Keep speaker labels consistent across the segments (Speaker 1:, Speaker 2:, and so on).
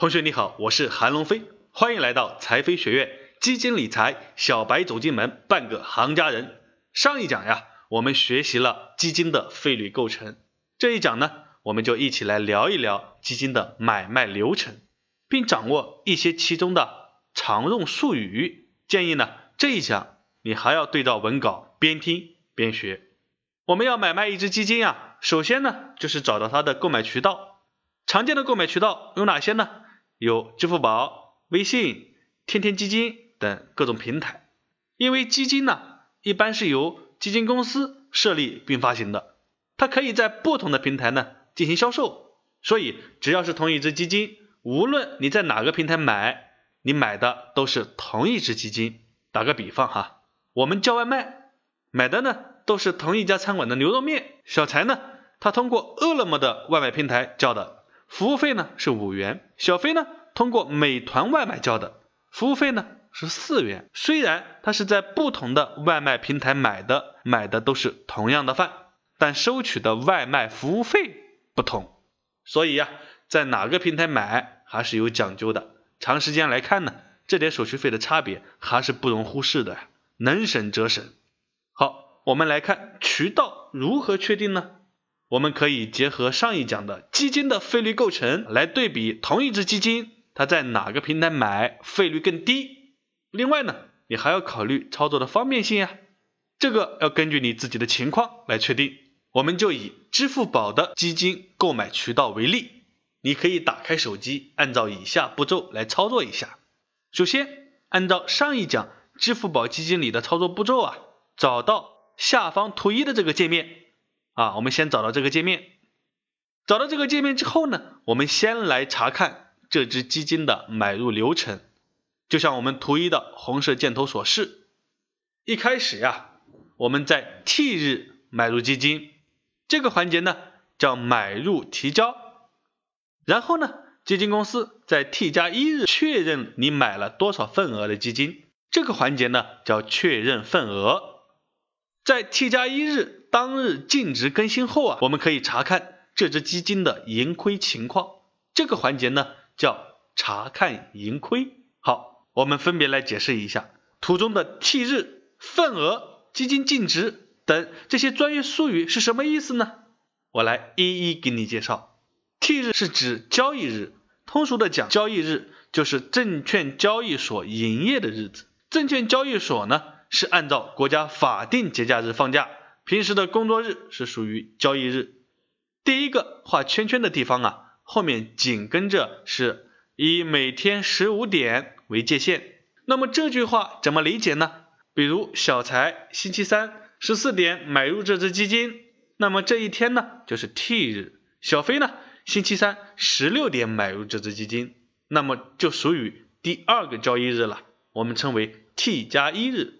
Speaker 1: 同学你好，我是韩龙飞，欢迎来到财飞学院基金理财小白走进门，半个行家人。上一讲呀，我们学习了基金的费率构成，这一讲呢，我们就一起来聊一聊基金的买卖流程，并掌握一些其中的常用术语。建议呢，这一讲你还要对照文稿边听边学。我们要买卖一只基金呀，首先呢，就是找到它的购买渠道，常见的购买渠道有哪些呢？有支付宝、微信、天天基金等各种平台，因为基金呢一般是由基金公司设立并发行的，它可以在不同的平台呢进行销售，所以只要是同一只基金，无论你在哪个平台买，你买的都是同一只基金。打个比方哈，我们叫外卖，买的呢都是同一家餐馆的牛肉面，小财呢他通过饿了么的外卖平台叫的。服务费呢是五元，小飞呢通过美团外卖交的，服务费呢是四元。虽然他是在不同的外卖平台买的，买的都是同样的饭，但收取的外卖服务费不同。所以呀，在哪个平台买还是有讲究的。长时间来看呢，这点手续费的差别还是不容忽视的，能省则省。好，我们来看渠道如何确定呢？我们可以结合上一讲的基金的费率构成来对比同一只基金，它在哪个平台买费率更低。另外呢，你还要考虑操作的方便性呀，这个要根据你自己的情况来确定。我们就以支付宝的基金购买渠道为例，你可以打开手机，按照以下步骤来操作一下。首先，按照上一讲支付宝基金里的操作步骤啊，找到下方图一的这个界面。啊，我们先找到这个界面，找到这个界面之后呢，我们先来查看这只基金的买入流程。就像我们图一的红色箭头所示，一开始呀，我们在 T 日买入基金这个环节呢，叫买入提交。然后呢，基金公司在 T 加一日确认你买了多少份额的基金，这个环节呢，叫确认份额。在 T 加一日。当日净值更新后啊，我们可以查看这只基金的盈亏情况。这个环节呢叫查看盈亏。好，我们分别来解释一下图中的 T 日、份额、基金净值等这些专业术语是什么意思呢？我来一一给你介绍。T 日是指交易日，通俗的讲，交易日就是证券交易所营业的日子。证券交易所呢是按照国家法定节假日放假。平时的工作日是属于交易日，第一个画圈圈的地方啊，后面紧跟着是以每天十五点为界限。那么这句话怎么理解呢？比如小财星期三十四点买入这只基金，那么这一天呢就是 T 日。小飞呢星期三十六点买入这只基金，那么就属于第二个交易日了，我们称为 T 加一日，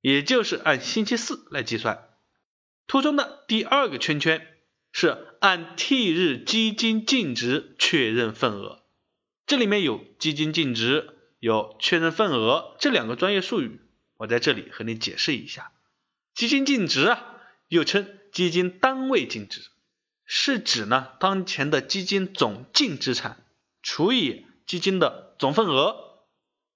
Speaker 1: 也就是按星期四来计算。图中的第二个圈圈是按 T 日基金净值确认份额，这里面有基金净值、有确认份额这两个专业术语，我在这里和你解释一下。基金净值啊，又称基金单位净值，是指呢当前的基金总净资产除以基金的总份额，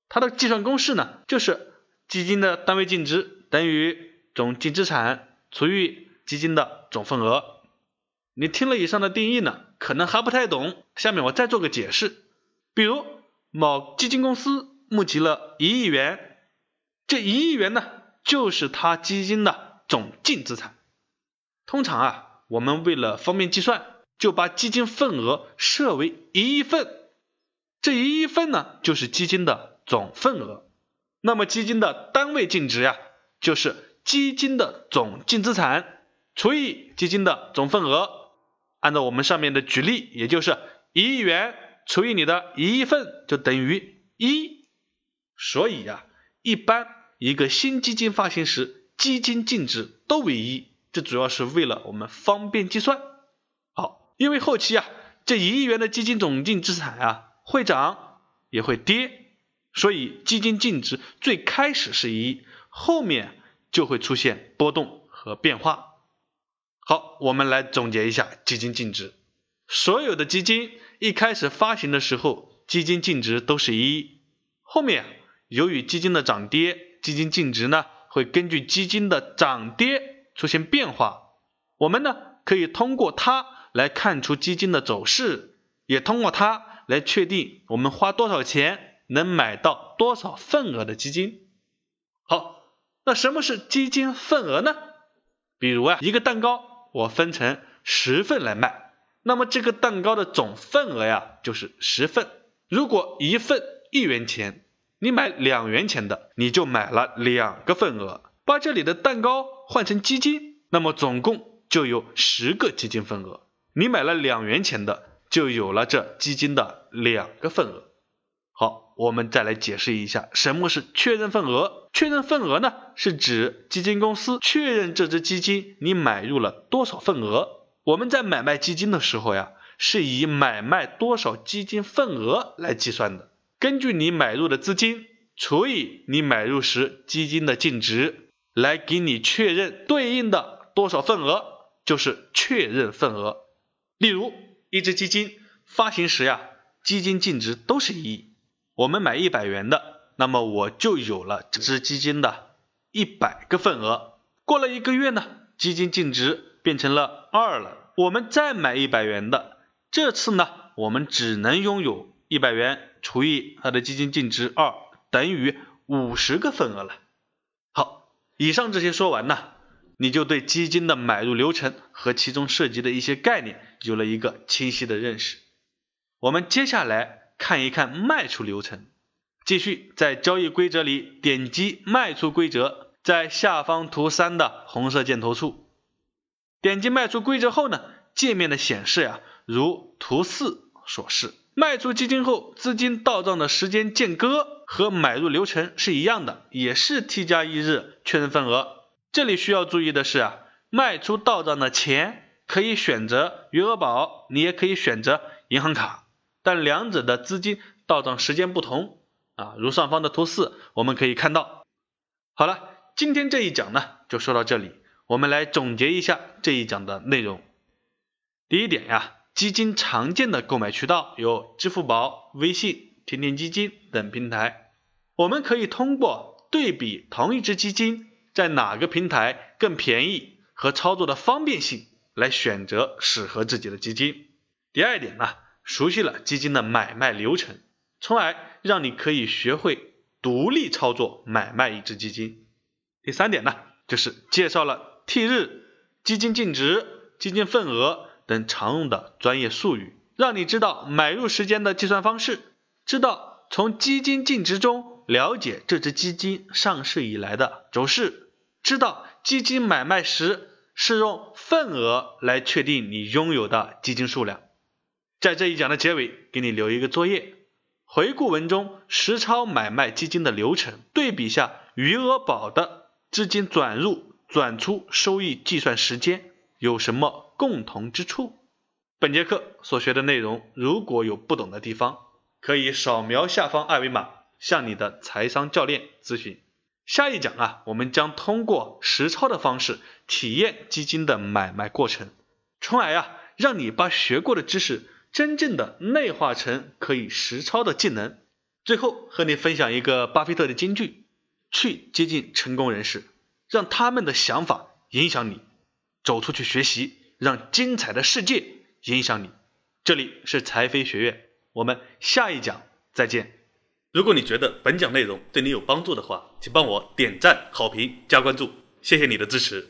Speaker 1: 它的计算公式呢就是基金的单位净值等于总净资产。除以基金的总份额，你听了以上的定义呢，可能还不太懂。下面我再做个解释。比如某基金公司募集了一亿元，这一亿元呢，就是它基金的总净资产。通常啊，我们为了方便计算，就把基金份额设为一亿份，这一亿份呢，就是基金的总份额。那么基金的单位净值呀，就是。基金的总净资产除以基金的总份额，按照我们上面的举例，也就是一亿元除以你的一亿份就等于一。所以呀，一般一个新基金发行时，基金净值都为一，这主要是为了我们方便计算。好，因为后期啊，这一亿元的基金总净资产啊会涨也会跌，所以基金净值最开始是一，后面。就会出现波动和变化。好，我们来总结一下基金净值。所有的基金一开始发行的时候，基金净值都是一。后面由于基金的涨跌，基金净值呢会根据基金的涨跌出现变化。我们呢可以通过它来看出基金的走势，也通过它来确定我们花多少钱能买到多少份额的基金。那什么是基金份额呢？比如啊，一个蛋糕我分成十份来卖，那么这个蛋糕的总份额呀就是十份。如果一份一元钱，你买两元钱的，你就买了两个份额。把这里的蛋糕换成基金，那么总共就有十个基金份额。你买了两元钱的，就有了这基金的两个份额。好，我们再来解释一下什么是确认份额。确认份额呢，是指基金公司确认这只基金你买入了多少份额。我们在买卖基金的时候呀，是以买卖多少基金份额来计算的。根据你买入的资金除以你买入时基金的净值，来给你确认对应的多少份额，就是确认份额。例如，一只基金发行时呀，基金净值都是一亿。我们买一百元的，那么我就有了这只基金的一百个份额。过了一个月呢，基金净值变成了二了，我们再买一百元的，这次呢，我们只能拥有一百元除以它的基金净值二，等于五十个份额了。好，以上这些说完呢，你就对基金的买入流程和其中涉及的一些概念有了一个清晰的认识。我们接下来。看一看卖出流程，继续在交易规则里点击卖出规则，在下方图三的红色箭头处点击卖出规则后呢，界面的显示呀，如图四所示，卖出基金后资金到账的时间间隔和买入流程是一样的，也是 T 加一日确认份额。这里需要注意的是啊，卖出到账的钱可以选择余额宝，你也可以选择银行卡。但两者的资金到账时间不同啊，如上方的图四，我们可以看到。好了，今天这一讲呢就说到这里，我们来总结一下这一讲的内容。第一点呀，基金常见的购买渠道有支付宝、微信、天天基金等平台，我们可以通过对比同一只基金在哪个平台更便宜和操作的方便性来选择适合自己的基金。第二点呢。熟悉了基金的买卖流程，从而让你可以学会独立操作买卖一只基金。第三点呢，就是介绍了 T 日、基金净值、基金份额等常用的专业术语，让你知道买入时间的计算方式，知道从基金净值中了解这只基金上市以来的走势，知道基金买卖时是用份额来确定你拥有的基金数量。在这一讲的结尾，给你留一个作业，回顾文中实操买卖基金的流程，对比下余额宝的资金转入、转出收益计算时间有什么共同之处。本节课所学的内容，如果有不懂的地方，可以扫描下方二维码向你的财商教练咨询。下一讲啊，我们将通过实操的方式体验基金的买卖过程，从而呀，让你把学过的知识。真正的内化成可以实操的技能。最后和你分享一个巴菲特的金句：去接近成功人士，让他们的想法影响你；走出去学习，让精彩的世界影响你。这里是财飞学院，我们下一讲再见。如果你觉得本讲内容对你有帮助的话，请帮我点赞、好评、加关注，谢谢你的支持。